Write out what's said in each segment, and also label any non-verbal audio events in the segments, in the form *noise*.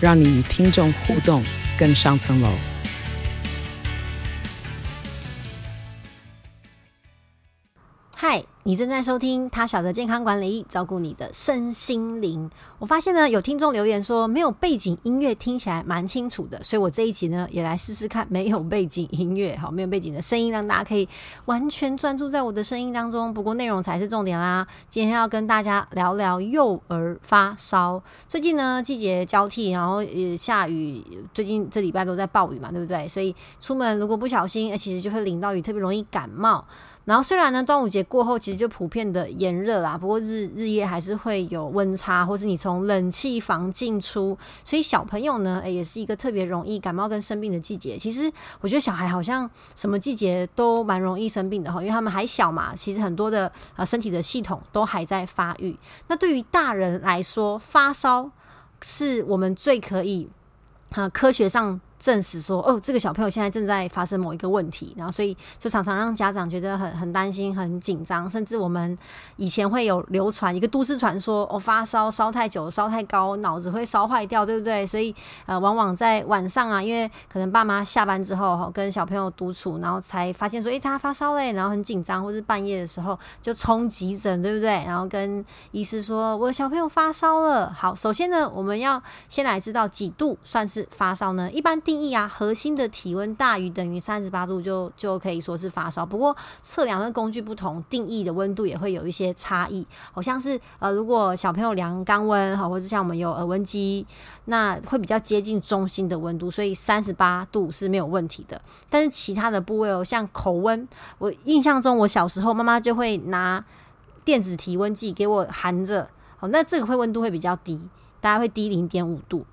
让你与听众互动更上层楼。嗨，你正在收听他晓得健康管理，照顾你的身心灵。我发现呢，有听众留言说没有背景音乐听起来蛮清楚的，所以我这一集呢也来试试看没有背景音乐，好，没有背景的声音，让大家可以完全专注在我的声音当中。不过内容才是重点啦。今天要跟大家聊聊幼儿发烧。最近呢季节交替，然后呃下雨，最近这礼拜都在暴雨嘛，对不对？所以出门如果不小心，其实就会淋到雨，特别容易感冒。然后虽然呢，端午节过后其实就普遍的炎热啦，不过日日夜还是会有温差，或是你从冷气房进出，所以小朋友呢，诶也是一个特别容易感冒跟生病的季节。其实我觉得小孩好像什么季节都蛮容易生病的哈，因为他们还小嘛，其实很多的啊身体的系统都还在发育。那对于大人来说，发烧是我们最可以啊科学上。证实说，哦，这个小朋友现在正在发生某一个问题，然后所以就常常让家长觉得很很担心、很紧张，甚至我们以前会有流传一个都市传说，哦，发烧烧太久、烧太高，脑子会烧坏掉，对不对？所以呃，往往在晚上啊，因为可能爸妈下班之后跟小朋友独处，然后才发现说，诶，他发烧嘞，然后很紧张，或是半夜的时候就冲急诊，对不对？然后跟医师说，我小朋友发烧了。好，首先呢，我们要先来知道几度算是发烧呢？一般。定义啊，核心的体温大于等于三十八度就就可以说是发烧。不过测量的工具不同，定义的温度也会有一些差异。好像是呃，如果小朋友量肛温哈，或者像我们有耳温机，那会比较接近中心的温度，所以三十八度是没有问题的。但是其他的部位哦，像口温，我印象中我小时候妈妈就会拿电子体温计给我含着，好，那这个会温度会比较低，大概会低零点五度。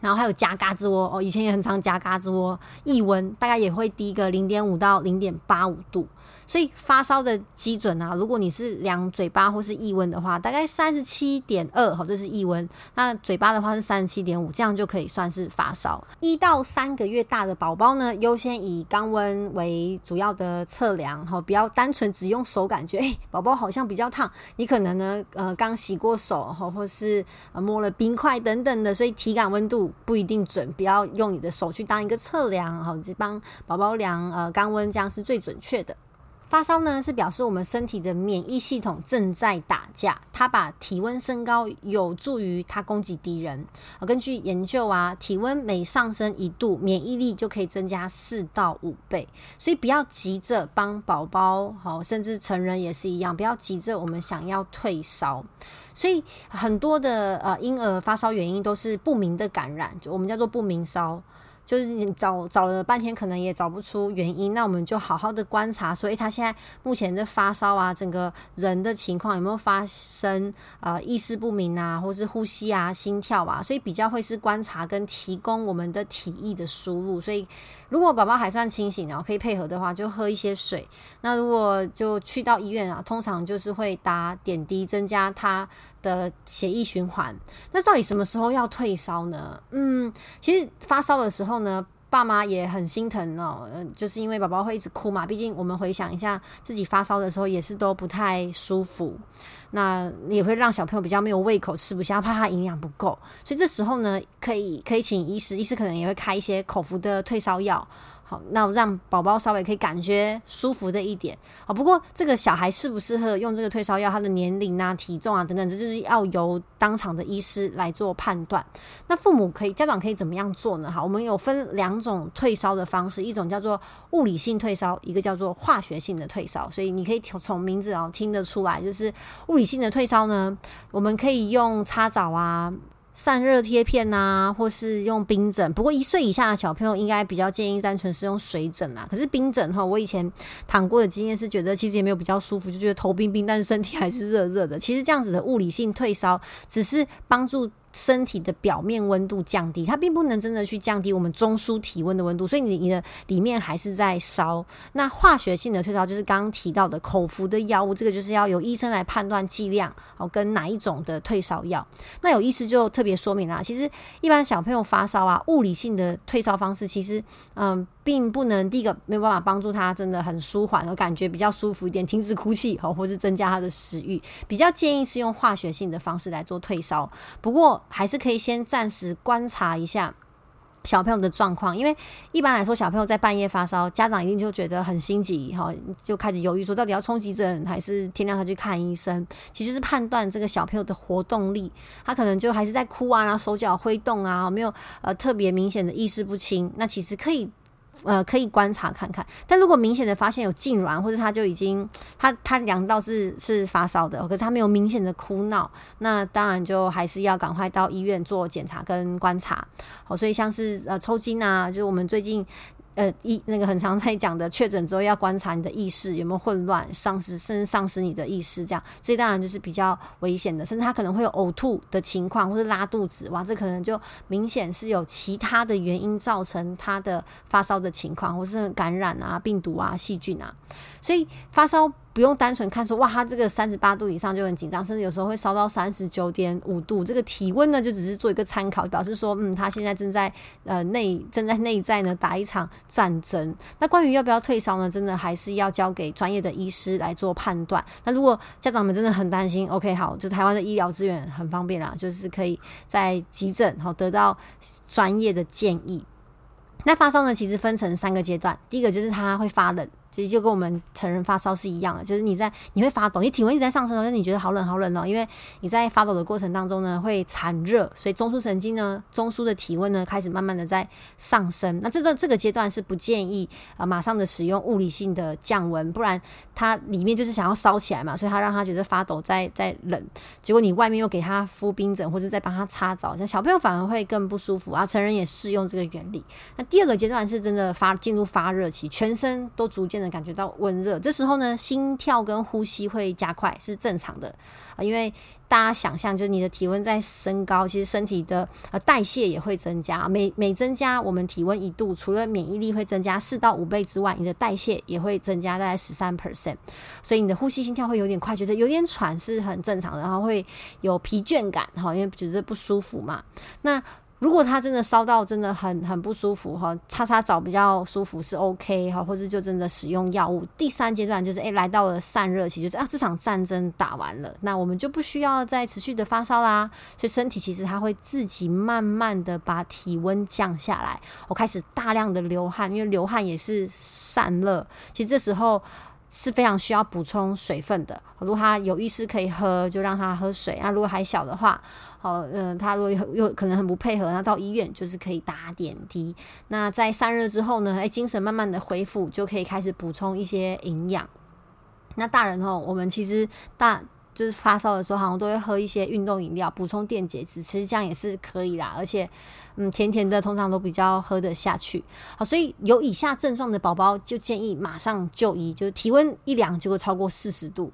然后还有夹嘎吱窝哦，以前也很常夹嘎吱窝，异温大概也会低个零点五到零点八五度。所以发烧的基准啊，如果你是量嘴巴或是腋温的话，大概三十七点二，好，这是腋温。那嘴巴的话是三十七点五，这样就可以算是发烧。一到三个月大的宝宝呢，优先以肛温为主要的测量，哈，不要单纯只用手感觉，哎，宝宝好像比较烫，你可能呢，呃，刚洗过手，哈，或是摸了冰块等等的，所以体感温度不一定准，不要用你的手去当一个测量，好，只帮宝宝量呃肛温，这样是最准确的。发烧呢，是表示我们身体的免疫系统正在打架，它把体温升高，有助于它攻击敌人。根据研究啊，体温每上升一度，免疫力就可以增加四到五倍。所以不要急着帮宝宝，好，甚至成人也是一样，不要急着我们想要退烧。所以很多的呃婴儿发烧原因都是不明的感染，我们叫做不明烧。就是你找找了半天，可能也找不出原因，那我们就好好的观察，所以他现在目前的发烧啊，整个人的情况有没有发生啊意识不明啊，或是呼吸啊、心跳啊，所以比较会是观察跟提供我们的体液的输入。所以如果宝宝还算清醒，然后可以配合的话，就喝一些水。那如果就去到医院啊，通常就是会打点滴，增加他。的血液循环，那到底什么时候要退烧呢？嗯，其实发烧的时候呢，爸妈也很心疼哦，嗯，就是因为宝宝会一直哭嘛。毕竟我们回想一下，自己发烧的时候也是都不太舒服，那也会让小朋友比较没有胃口，吃不下，怕他营养不够。所以这时候呢，可以可以请医师，医师可能也会开一些口服的退烧药。好，那让宝宝稍微可以感觉舒服的一点啊。不过这个小孩适不适合用这个退烧药，他的年龄啊、体重啊等等，这就是要由当场的医师来做判断。那父母可以、家长可以怎么样做呢？好，我们有分两种退烧的方式，一种叫做物理性退烧，一个叫做化学性的退烧。所以你可以从名字啊听得出来，就是物理性的退烧呢，我们可以用擦澡啊。散热贴片呐，或是用冰枕。不过一岁以下的小朋友应该比较建议单纯是用水枕啦。可是冰枕哈，我以前躺过的经验是觉得其实也没有比较舒服，就觉得头冰冰，但是身体还是热热的。其实这样子的物理性退烧，只是帮助。身体的表面温度降低，它并不能真的去降低我们中枢体温的温度，所以你你的里面还是在烧。那化学性的退烧就是刚刚提到的口服的药物，这个就是要由医生来判断剂量哦，跟哪一种的退烧药。那有医师就特别说明啦，其实一般小朋友发烧啊，物理性的退烧方式其实嗯，并不能第一个没有办法帮助他真的很舒缓，而感觉比较舒服一点，停止哭泣哦，或是增加他的食欲。比较建议是用化学性的方式来做退烧，不过还是可以先暂时观察一下小朋友的状况，因为一般来说小朋友在半夜发烧，家长一定就觉得很心急哈，就开始犹豫说到底要冲急诊还是天亮他去看医生。其实是判断这个小朋友的活动力，他可能就还是在哭啊，然后手脚挥动啊，没有呃特别明显的意识不清，那其实可以。呃，可以观察看看，但如果明显的发现有痉挛，或者他就已经他他凉到是是发烧的，可是他没有明显的哭闹，那当然就还是要赶快到医院做检查跟观察。好，所以像是呃抽筋啊，就是我们最近。呃，一那个很常在讲的，确诊之后要观察你的意识有没有混乱、丧失，甚至丧失你的意识，这样，这当然就是比较危险的，甚至他可能会有呕吐的情况，或是拉肚子，哇，这可能就明显是有其他的原因造成他的发烧的情况，或是感染啊、病毒啊、细菌啊，所以发烧。不用单纯看说哇，他这个三十八度以上就很紧张，甚至有时候会烧到三十九点五度。这个体温呢，就只是做一个参考，表示说，嗯，他现在正在呃内正在内在呢打一场战争。那关于要不要退烧呢，真的还是要交给专业的医师来做判断。那如果家长们真的很担心，OK，好，就台湾的医疗资源很方便啦，就是可以在急诊好得到专业的建议。那发烧呢，其实分成三个阶段，第一个就是他会发冷。其实就跟我们成人发烧是一样的，就是你在你会发抖，你体温一直在上升，但是你觉得好冷好冷哦，因为你在发抖的过程当中呢会产热，所以中枢神经呢中枢的体温呢开始慢慢的在上升。那这段这个阶段是不建议啊马上的使用物理性的降温，不然它里面就是想要烧起来嘛，所以它让他觉得发抖在在冷，结果你外面又给他敷冰枕或者再帮他擦澡，像小朋友反而会更不舒服啊。成人也适用这个原理。那第二个阶段是真的发进入发热期，全身都逐渐的。感觉到温热，这时候呢，心跳跟呼吸会加快，是正常的啊。因为大家想象，就是你的体温在升高，其实身体的呃代谢也会增加。每每增加我们体温一度，除了免疫力会增加四到五倍之外，你的代谢也会增加大概十三 percent。所以你的呼吸心跳会有点快，觉得有点喘是很正常的，然后会有疲倦感哈，因为觉得不舒服嘛。那如果他真的烧到真的很很不舒服哈，擦擦澡比较舒服是 OK 哈，或者就真的使用药物。第三阶段就是诶，来到了散热期，就是啊这场战争打完了，那我们就不需要再持续的发烧啦，所以身体其实它会自己慢慢的把体温降下来，我开始大量的流汗，因为流汗也是散热，其实这时候。是非常需要补充水分的。如果他有意识可以喝，就让他喝水。那如果还小的话，好，嗯，他如果又可能很不配合，那到医院就是可以打点滴。那在散热之后呢，哎，精神慢慢的恢复，就可以开始补充一些营养。那大人哦，我们其实大。就是发烧的时候，好像都会喝一些运动饮料补充电解质，其实这样也是可以啦。而且，嗯，甜甜的通常都比较喝得下去。好，所以有以下症状的宝宝，就建议马上就医，就是体温一量就会超过四十度。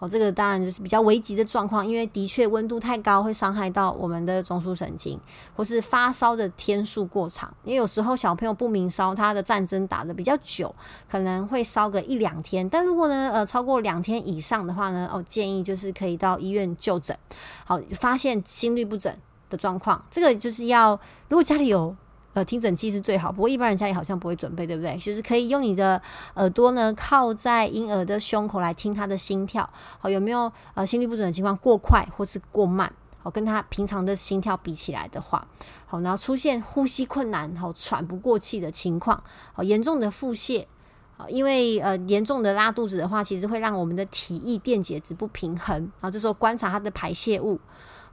哦，这个当然就是比较危急的状况，因为的确温度太高会伤害到我们的中枢神经，或是发烧的天数过长。因为有时候小朋友不明烧，他的战争打的比较久，可能会烧个一两天。但如果呢，呃，超过两天以上的话呢，哦，建议就是可以到医院就诊。好，发现心率不整的状况，这个就是要如果家里有。呃，听诊器是最好，不过一般人家里好像不会准备，对不对？就是可以用你的耳朵呢，靠在婴儿的胸口来听他的心跳，好，有没有呃心率不准的情况，过快或是过慢？好，跟他平常的心跳比起来的话，好，然后出现呼吸困难，好，喘不过气的情况，好，严重的腹泻，好，因为呃严重的拉肚子的话，其实会让我们的体液电解质不平衡，然后这时候观察他的排泄物。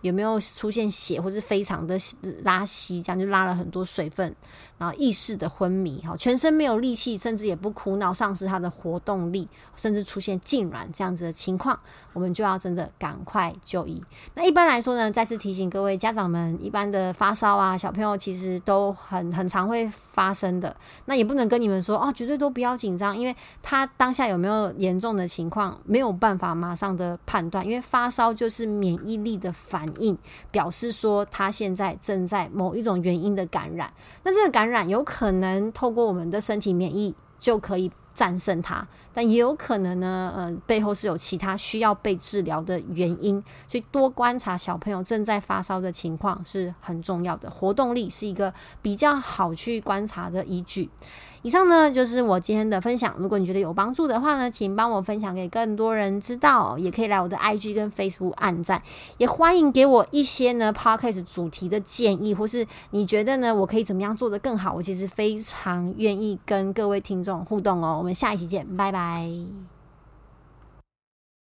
有没有出现血，或是非常的拉稀，这样就拉了很多水分，然后意识的昏迷，哈，全身没有力气，甚至也不哭闹，丧失他的活动力，甚至出现痉挛这样子的情况，我们就要真的赶快就医。那一般来说呢，再次提醒各位家长们，一般的发烧啊，小朋友其实都很 *laughs* 很常会发生的，那也不能跟你们说哦，绝对都不要紧张，因为他当下有没有严重的情况，没有办法马上的判断，因为发烧就是免疫力的反。反应，表示说他现在正在某一种原因的感染。那这个感染有可能透过我们的身体免疫就可以。战胜它，但也有可能呢，呃，背后是有其他需要被治疗的原因，所以多观察小朋友正在发烧的情况是很重要的。活动力是一个比较好去观察的依据。以上呢就是我今天的分享。如果你觉得有帮助的话呢，请帮我分享给更多人知道，也可以来我的 IG 跟 Facebook 按赞，也欢迎给我一些呢 Podcast 主题的建议，或是你觉得呢我可以怎么样做得更好，我其实非常愿意跟各位听众互动哦。我们下一期见，拜拜。